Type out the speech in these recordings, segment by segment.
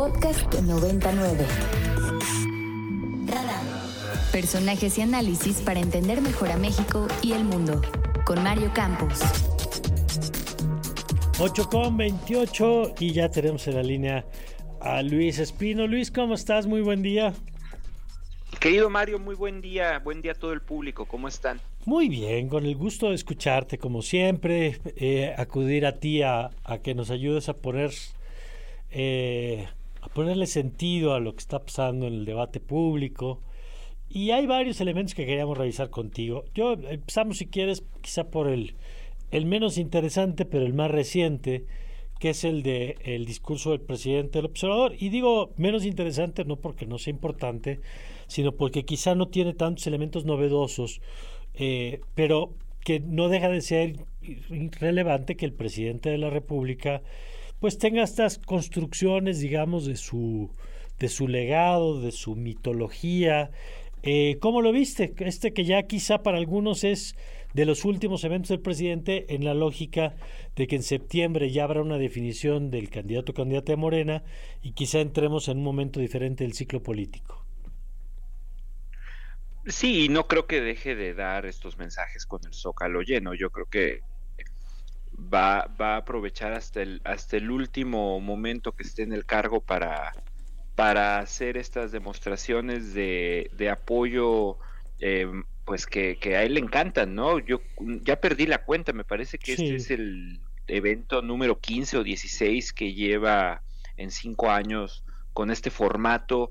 Podcast 99. Personajes y análisis para entender mejor a México y el mundo. Con Mario Campos. 8 con 28 y ya tenemos en la línea a Luis Espino. Luis, ¿cómo estás? Muy buen día. Querido Mario, muy buen día, buen día a todo el público, ¿cómo están? Muy bien, con el gusto de escucharte como siempre, eh, acudir a ti a, que nos ayudes a poner eh, a ponerle sentido a lo que está pasando en el debate público. Y hay varios elementos que queríamos revisar contigo. Yo empezamos, si quieres, quizá por el, el menos interesante, pero el más reciente, que es el de el discurso del presidente del observador. Y digo menos interesante no porque no sea importante, sino porque quizá no tiene tantos elementos novedosos, eh, pero que no deja de ser irrelevante que el presidente de la República pues tenga estas construcciones, digamos, de su, de su legado, de su mitología. Eh, ¿Cómo lo viste? Este que ya quizá para algunos es de los últimos eventos del presidente en la lógica de que en septiembre ya habrá una definición del candidato o candidata de Morena y quizá entremos en un momento diferente del ciclo político. Sí, no creo que deje de dar estos mensajes con el zócalo lleno. Yo creo que va, va a aprovechar hasta el, hasta el último momento que esté en el cargo para, para hacer estas demostraciones de, de apoyo, eh, pues que, que, a él le encantan, ¿no? Yo ya perdí la cuenta, me parece que este es el evento número 15 o 16 que lleva en cinco años con este formato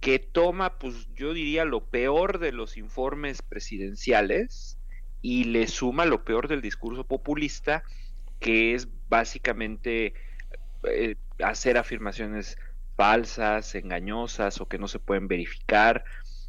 que toma, pues yo diría, lo peor de los informes presidenciales y le suma lo peor del discurso populista, que es básicamente eh, hacer afirmaciones falsas, engañosas o que no se pueden verificar,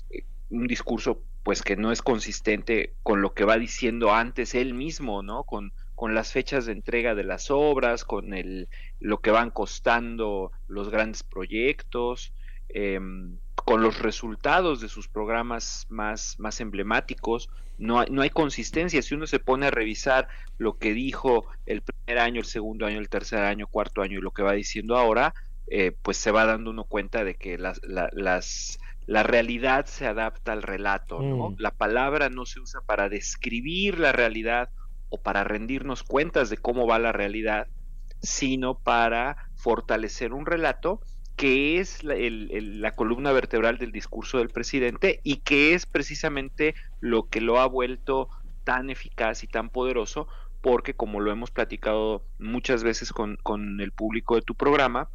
eh, un discurso pues que no es consistente con lo que va diciendo antes él mismo, ¿no? Con, con las fechas de entrega de las obras, con el, lo que van costando los grandes proyectos, Em, con los resultados de sus programas más, más emblemáticos. No hay, no hay consistencia. Si uno se pone a revisar lo que dijo el primer año, el segundo año, el tercer año, cuarto año y lo que va diciendo ahora, eh, pues se va dando uno cuenta de que las, las, la realidad se adapta al relato. ¿no? Mm. La palabra no se usa para describir la realidad o para rendirnos cuentas de cómo va la realidad, sino para fortalecer un relato que es la, columna vertebral del discurso del presidente y que es precisamente lo que lo ha vuelto tan eficaz y tan poderoso, porque como lo hemos platicado muchas veces con, con el público de tu programa,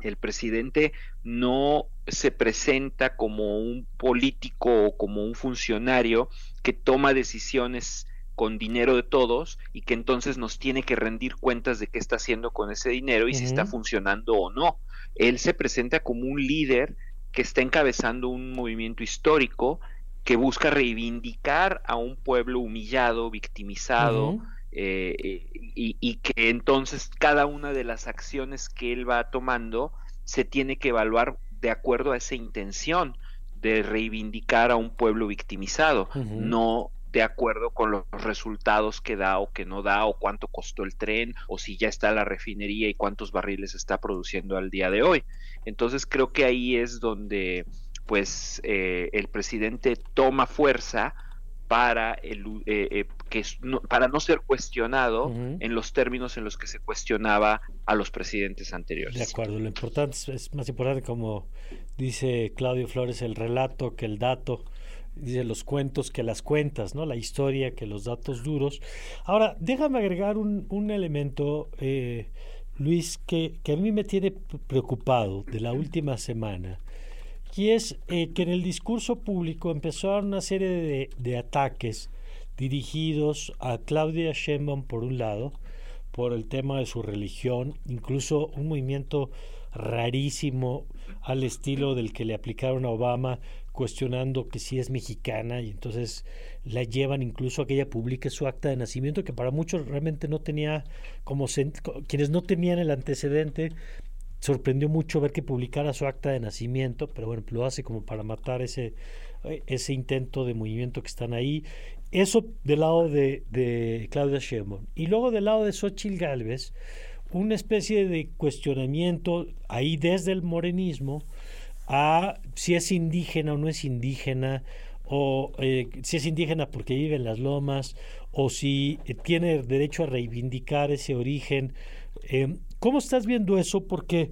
el presidente no se presenta como un político o como un funcionario que toma decisiones con dinero de todos y que entonces nos tiene que rendir cuentas de qué está haciendo con ese dinero y si está funcionando o no. Él se presenta como un líder que está encabezando un movimiento histórico que busca reivindicar a un pueblo humillado, victimizado, eh, y, y, que entonces cada una de las acciones que él va tomando se tiene que evaluar de acuerdo a esa intención de reivindicar a un pueblo victimizado, no de acuerdo con los resultados que da o que no da, o cuánto costó el tren, o si ya está la refinería y cuántos barriles está produciendo al día de hoy. Entonces creo que ahí es donde pues eh, el presidente toma fuerza para el, eh, eh, que no, para no ser cuestionado en los términos en los que se cuestionaba a los presidentes anteriores. De acuerdo, lo importante es más importante como dice Claudio Flores el relato que el dato dice los cuentos que las cuentas, ¿no? La historia que los datos duros. Ahora, déjame agregar un, un elemento, eh, Luis, que, que, a mí me tiene preocupado de la última semana, y es eh, que en el discurso público empezaron una serie de, de, ataques dirigidos a Claudia Sheinbaum por un lado, por el tema de su religión, incluso un movimiento rarísimo al estilo del que le aplicaron a Obama cuestionando que si es mexicana y entonces la llevan incluso a que ella publique su acta de nacimiento que para muchos realmente no tenía como quienes no tenían el antecedente sorprendió mucho ver que publicara su acta de nacimiento pero bueno lo hace como para matar ese ese intento de movimiento que están ahí. Eso del lado de, de Claudia Sheinbaum. Y luego del lado de Xochitl Galvez una especie de cuestionamiento ahí desde el morenismo a si es indígena o no es indígena, o eh, si es indígena porque vive en las lomas, o si tiene derecho a reivindicar ese origen. Eh, ¿Cómo estás viendo eso? Porque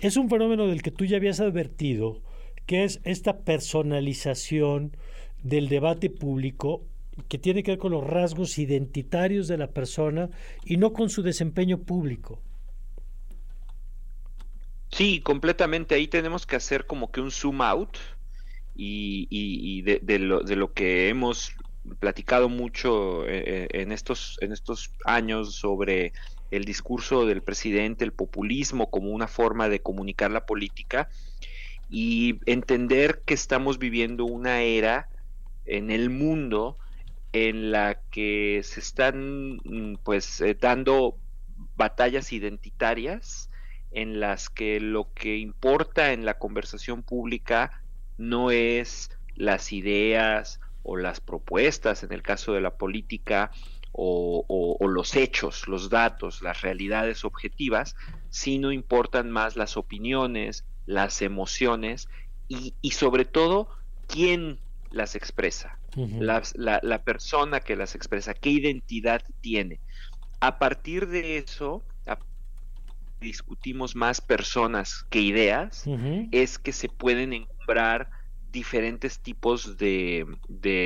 es un fenómeno del que tú ya habías advertido, que es esta personalización del debate público que tiene que ver con los rasgos identitarios de la persona y no con su desempeño público. Sí, completamente. Ahí tenemos que hacer como que un zoom out y, de, lo, que hemos platicado mucho eh, eh, en estos, en estos años sobre el discurso del presidente, el populismo como una forma de comunicar la política y entender que estamos viviendo una era en el mundo en la que se están mm, pues eh, dando batallas identitarias en las que lo que importa en la conversación pública no es las ideas o las propuestas en el caso de la política o, los hechos, los datos, las realidades objetivas, sino importan más las opiniones, las emociones y, sobre todo quién las expresa, la, persona que las expresa, qué identidad tiene. A partir de eso, discutimos más personas que ideas, es que se pueden encontrar diferentes tipos de,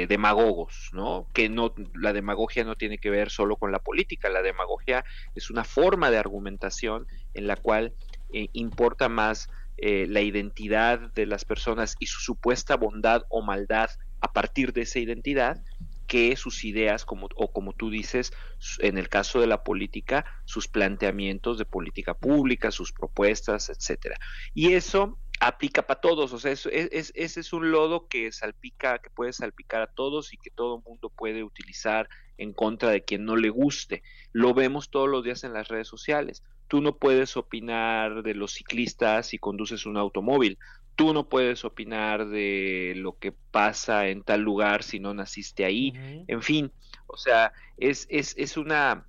demagogos, ¿no? Que no, la demagogia no tiene que ver solo con la política, la demagogia es una forma de argumentación en la cual eh, importa más eh, la identidad de las personas y su supuesta bondad o maldad a partir de esa identidad que sus ideas, como, o como tú dices, en el caso de la política, sus planteamientos de política pública, sus propuestas, etcétera. Y eso aplica para todos, o sea, es, ese es un lodo que salpica, que puede salpicar a todos y que todo el mundo puede utilizar en contra de quien no le guste. Lo vemos todos los días en las redes sociales. Tú no puedes opinar de los ciclistas si conduces un automóvil. Tú no puedes opinar de lo que pasa en tal lugar si no naciste ahí. En fin, o sea, es, es, es, una,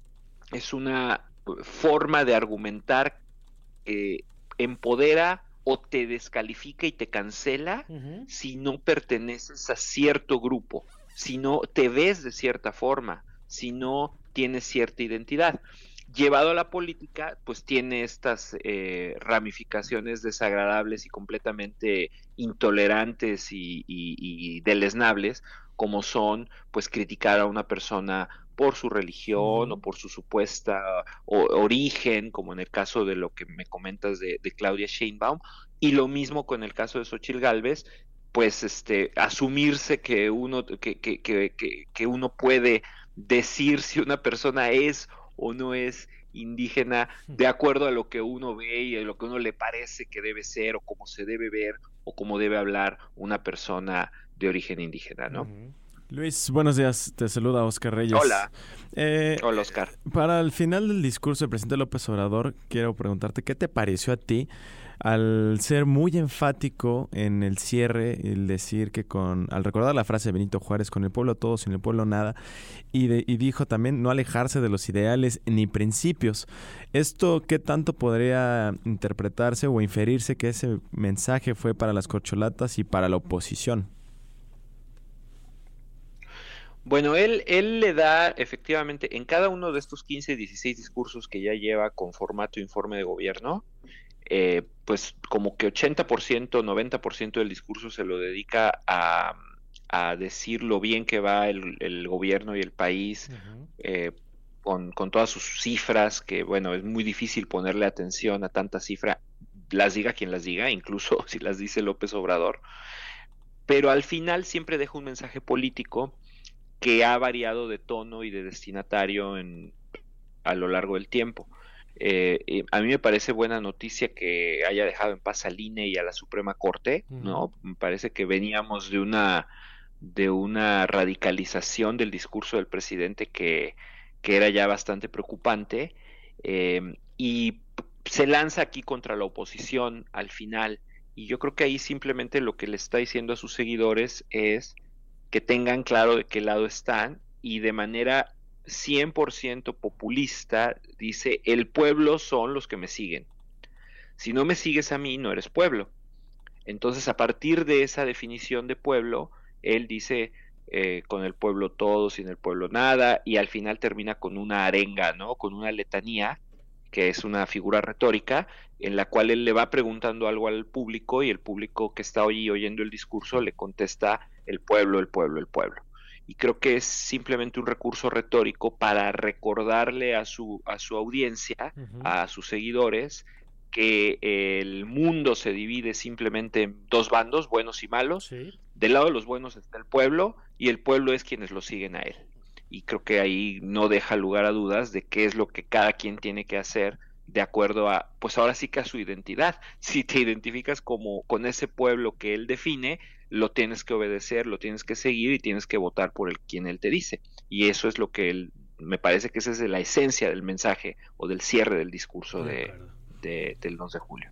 es una forma de argumentar que empodera o te descalifica y te cancela si no perteneces a cierto grupo, si no te ves de cierta forma, si no tienes cierta identidad. Llevado a la política, pues tiene estas eh, ramificaciones desagradables y completamente intolerantes y, y, deleznables, como son, pues, criticar a una persona por su religión o por su supuesta origen, como en el caso de lo que me comentas de, Claudia Sheinbaum, y lo mismo con el caso de Xochitl Galvez, pues este, asumirse que uno, que, que, que, que uno puede decir si una persona es o no es indígena de acuerdo a lo que uno ve y a lo que uno le parece que debe ser o cómo se debe ver o cómo debe hablar una persona de origen indígena, ¿no? Luis, buenos días. Te saluda Oscar Reyes. Hola. Eh, Hola, Oscar. Para el final del discurso del presidente López Obrador, quiero preguntarte qué te pareció a ti al ser muy enfático en el cierre, el decir que con, al recordar la frase de Benito Juárez, con el pueblo todo, sin el pueblo nada, y, y dijo también no alejarse de los ideales ni principios. ¿Esto qué tanto podría interpretarse o inferirse que ese mensaje fue para las corcholatas y para la oposición? Bueno, él, él le da efectivamente en cada uno de estos 15, 16 discursos que ya lleva con formato informe de gobierno, eh, pues como que 80%, 90% del discurso se lo dedica a, decir lo bien que va el, gobierno y el país, eh, con, con, todas sus cifras, que bueno, es muy difícil ponerle atención a tanta cifra, las diga quien las diga, incluso si las dice López Obrador, pero al final siempre deja un mensaje político que ha variado de tono y de destinatario en, a lo largo del tiempo. Eh, a mí me parece buena noticia que haya dejado en paz al INE y a la Suprema Corte, ¿no? Me parece que veníamos de una de una radicalización del discurso del presidente que, que era ya bastante preocupante eh, y se lanza aquí contra la oposición al final y yo creo que ahí simplemente lo que le está diciendo a sus seguidores es que tengan claro de qué lado están y de manera 100% populista, dice, el pueblo son los que me siguen. Si no me sigues a mí, no eres pueblo. Entonces, a partir de esa definición de pueblo, él dice, eh, con el pueblo todo, sin el pueblo nada, y al final termina con una arenga, ¿no? Con una letanía, que es una figura retórica, en la cual él le va preguntando algo al público y el público que está hoy oyendo el discurso le contesta el pueblo, el pueblo, el pueblo. Y creo que es simplemente un recurso retórico para recordarle a su, a su audiencia, a sus seguidores, que el mundo se divide simplemente en dos bandos, buenos y malos. Del lado de los buenos está el pueblo y el pueblo es quienes lo siguen a él. Y creo que ahí no deja lugar a dudas de qué es lo que cada quien tiene que hacer de acuerdo a, pues ahora sí que a su identidad. Si te identificas como con ese pueblo que él define, lo tienes que obedecer, lo tienes que seguir y tienes que votar por el quien él te dice. Y eso es lo que él, me parece que esa es la esencia del mensaje o del cierre del discurso de, del 11 de julio.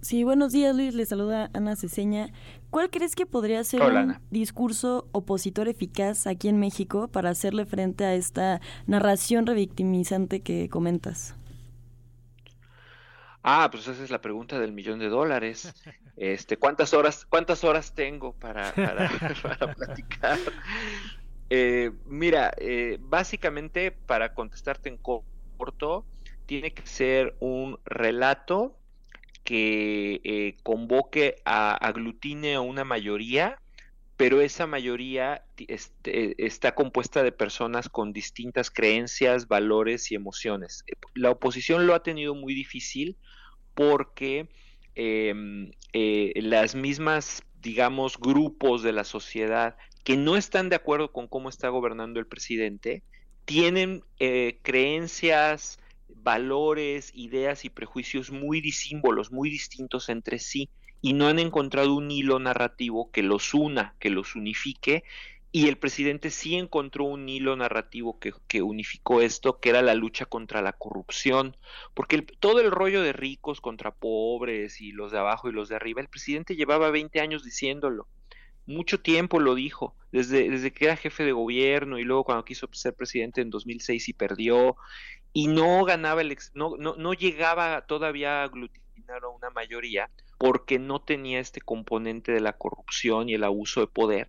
Sí, buenos días Luis, le saluda Ana Ceseña. ¿Cuál crees que podría ser un discurso opositor eficaz aquí en México para hacerle frente a esta narración revictimizante que comentas? Ah, pues esa es la pregunta del millón de dólares. Este, ¿cuántas horas, cuántas horas tengo para, para, platicar? Eh, mira, eh, básicamente para contestarte en corto, tiene que ser un relato que eh, convoque a aglutine a una mayoría, pero esa mayoría este, está compuesta de personas con distintas creencias, valores y emociones. La oposición lo ha tenido muy difícil porque las mismas, digamos, grupos de la sociedad que no están de acuerdo con cómo está gobernando el presidente, tienen eh, creencias, valores, ideas y prejuicios muy disímbolos, muy distintos entre sí, y no han encontrado un hilo narrativo que los una, que los unifique, y el presidente sí encontró un hilo narrativo que, unificó esto, que era la lucha contra la corrupción, porque todo el rollo de ricos contra pobres y los de abajo y los de arriba, el presidente llevaba 20 años diciéndolo, mucho tiempo lo dijo, desde, desde que era jefe de gobierno y luego cuando quiso ser presidente en 2006 y perdió, y no ganaba el no, no, no llegaba todavía a aglutinar a una mayoría porque no tenía este componente de la corrupción y el abuso de poder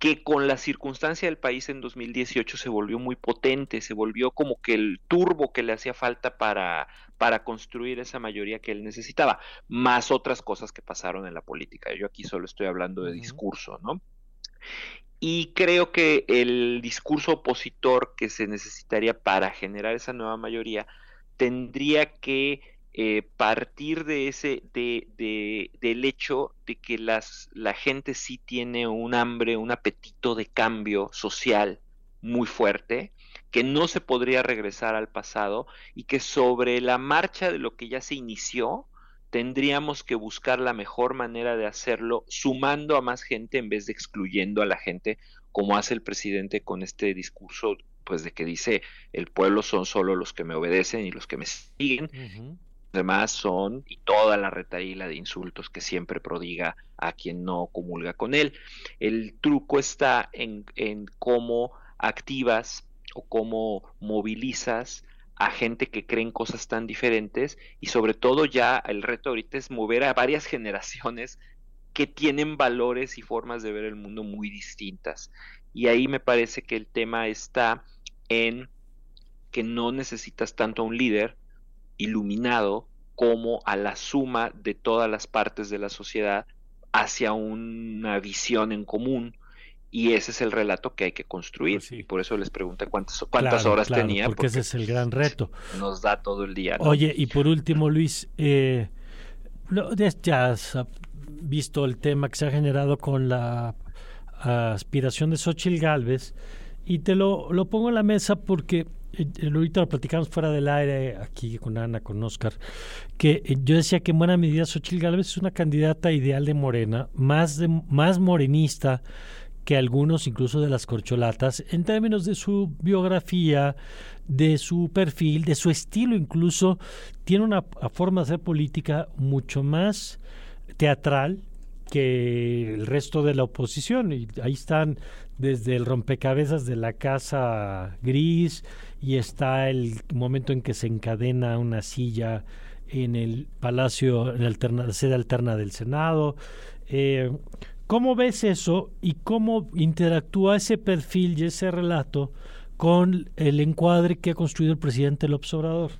que con la circunstancia del país en 2018 se volvió muy potente, se volvió como que el turbo que le hacía falta para, para construir esa mayoría que él necesitaba, más otras cosas que pasaron en la política. Yo aquí solo estoy hablando de discurso, ¿no? Y creo que el discurso opositor que se necesitaría para generar esa nueva mayoría tendría que eh, partir de ese, de, de, del hecho de que las, la gente sí tiene un hambre, un apetito de cambio social muy fuerte, que no se podría regresar al pasado y que sobre la marcha de lo que ya se inició, tendríamos que buscar la mejor manera de hacerlo sumando a más gente en vez de excluyendo a la gente como hace el presidente con este discurso pues de que dice el pueblo son solo los que me obedecen y los que me siguen demás son y toda la retaíla de insultos que siempre prodiga a quien no comulga con él el truco está en, en cómo activas o cómo movilizas a gente que creen cosas tan diferentes y sobre todo ya el reto ahorita es mover a varias generaciones que tienen valores y formas de ver el mundo muy distintas. Y ahí me parece que el tema está en que no necesitas tanto a un líder iluminado como a la suma de todas las partes de la sociedad hacia una visión en común y ese es el relato que hay que construir. Pues y por eso les pregunté cuántas, cuántas horas tenía. Porque, ese es el gran reto. Nos da todo el día. Oye, y por último, Luis, eh, ya has visto el tema que se ha generado con la aspiración de Xochitl Galvez y te lo, lo pongo en la mesa porque ahorita lo platicamos fuera del aire aquí con Ana, con Oscar, que eh, yo decía que en buena medida Xochitl Galvez es una candidata ideal de Morena, más, más morenista, que algunos incluso de las corcholatas en términos de su biografía, de su perfil, de su estilo incluso, tiene una forma de hacer política mucho más teatral que el resto de la oposición. Y ahí están desde el rompecabezas de la Casa Gris y está el momento en que se encadena una silla en el Palacio, en la sede alterna del Senado. Eh, ¿Cómo ves eso y cómo interactúa ese perfil y ese relato con el encuadre que ha construido el presidente López Obrador?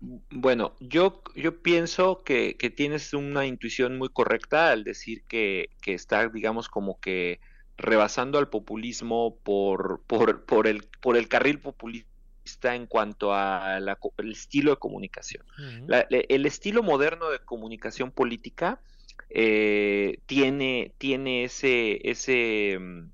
Bueno, yo, yo pienso que, tienes una intuición muy correcta al decir que, está, digamos, como que rebasando al populismo por, por, por, el, por el carril populista en cuanto al estilo de comunicación. el estilo moderno de comunicación política eh, tiene, tiene ese, ese mm,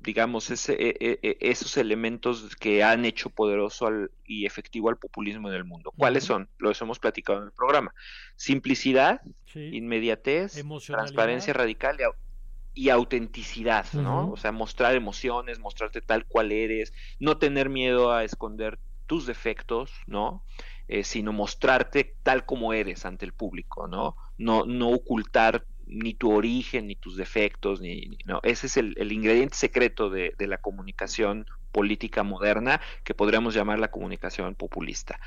digamos, ese, e, e, e, esos elementos que han hecho poderoso y efectivo al populismo en el mundo. ¿Cuáles son? Los hemos platicado en el programa. Simplicidad, inmediatez, transparencia radical y, autenticidad, ¿no? O sea, mostrar emociones, mostrarte tal cual eres, no tener miedo a esconder tus defectos, ¿no? Eh, sino mostrarte tal como eres ante el público, ¿no? No, no ocultar ni tu origen, ni tus defectos, ni, no, ese es el, ingrediente secreto de, la comunicación política moderna, que podríamos llamar la comunicación populista.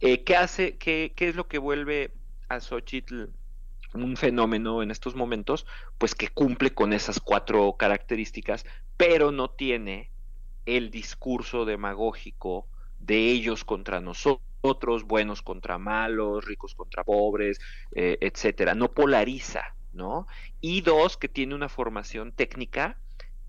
Eh, ¿Qué hace, qué, qué, es lo que vuelve a Xochitl un fenómeno en estos momentos? Pues que cumple con esas cuatro características, pero no tiene el discurso demagógico de ellos contra nosotros, buenos contra malos, ricos contra pobres, eh, etcétera. No polariza, ¿no? Y dos, que tiene una formación técnica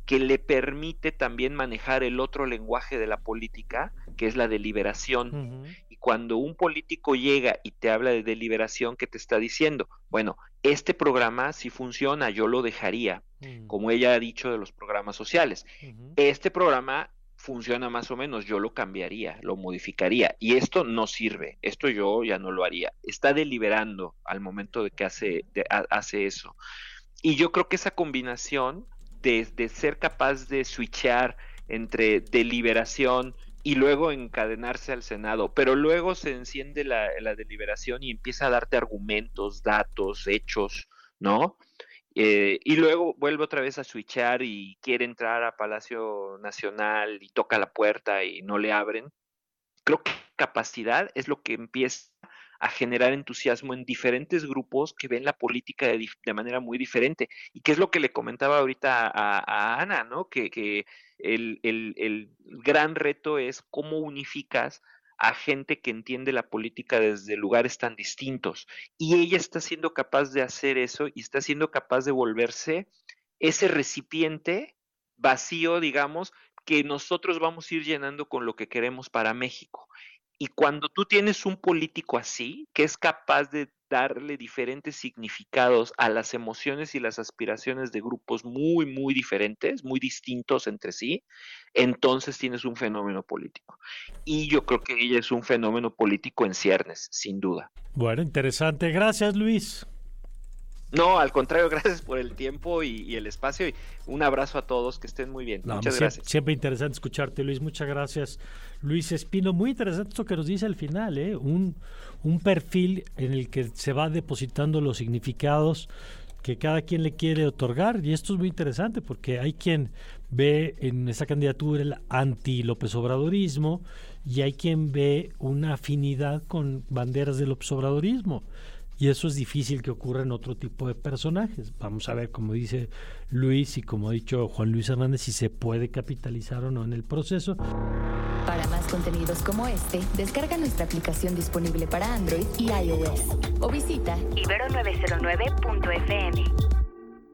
que le permite también manejar el otro lenguaje de la política, que es la deliberación. Cuando un político llega y te habla de deliberación, ¿qué te está diciendo? Bueno, este programa si funciona, yo lo dejaría, mm. como ella ha dicho de los programas sociales. Este programa funciona más o menos, yo lo cambiaría, lo modificaría. Y esto no sirve, esto yo ya no lo haría. Está deliberando al momento de que hace, hace eso. Y yo creo que esa combinación de, ser capaz de switchar entre deliberación y luego encadenarse al Senado, pero luego se enciende la, deliberación y empieza a darte argumentos, datos, hechos, ¿no? Eh, y luego vuelve otra vez a switchar y quiere entrar a Palacio Nacional y toca la puerta y no le abren. Creo que capacidad es lo que empieza a generar entusiasmo en diferentes grupos que ven la política de, manera muy diferente. Y que es lo que le comentaba ahorita a, Ana, ¿no? Que el, gran reto es cómo unificas a gente que entiende la política desde lugares tan distintos. Y ella está siendo capaz de hacer eso y está siendo capaz de volverse ese recipiente vacío, digamos, que nosotros vamos a ir llenando con lo que queremos para México. Y cuando tú tienes un político así, que es capaz de darle diferentes significados a las emociones y las aspiraciones de grupos muy, muy diferentes, muy distintos entre sí, entonces tienes un fenómeno político. Y yo creo que ella es un fenómeno político en ciernes, sin duda. Bueno, interesante. Gracias, Luis. No, al contrario, gracias por el tiempo y, el espacio y un abrazo a todos, que estén muy bien. Muchas gracias. Siempre interesante escucharte, Luis. Muchas gracias, Luis Espino. Muy interesante esto que nos dice al final, ¿eh? un, un perfil en el que se va depositando los significados que cada quien le quiere otorgar y esto es muy interesante porque hay quien ve en esa candidatura el anti López Obradorismo y hay quien ve una afinidad con banderas del López Obradorismo. Y eso es difícil que ocurra en otro tipo de personajes. Vamos a ver, como dice Luis y como ha dicho Juan Luis Hernández, si se puede capitalizar o no en el proceso. Para más contenidos como este, descarga nuestra aplicación disponible para Android y iOS o visita ibero909.fm.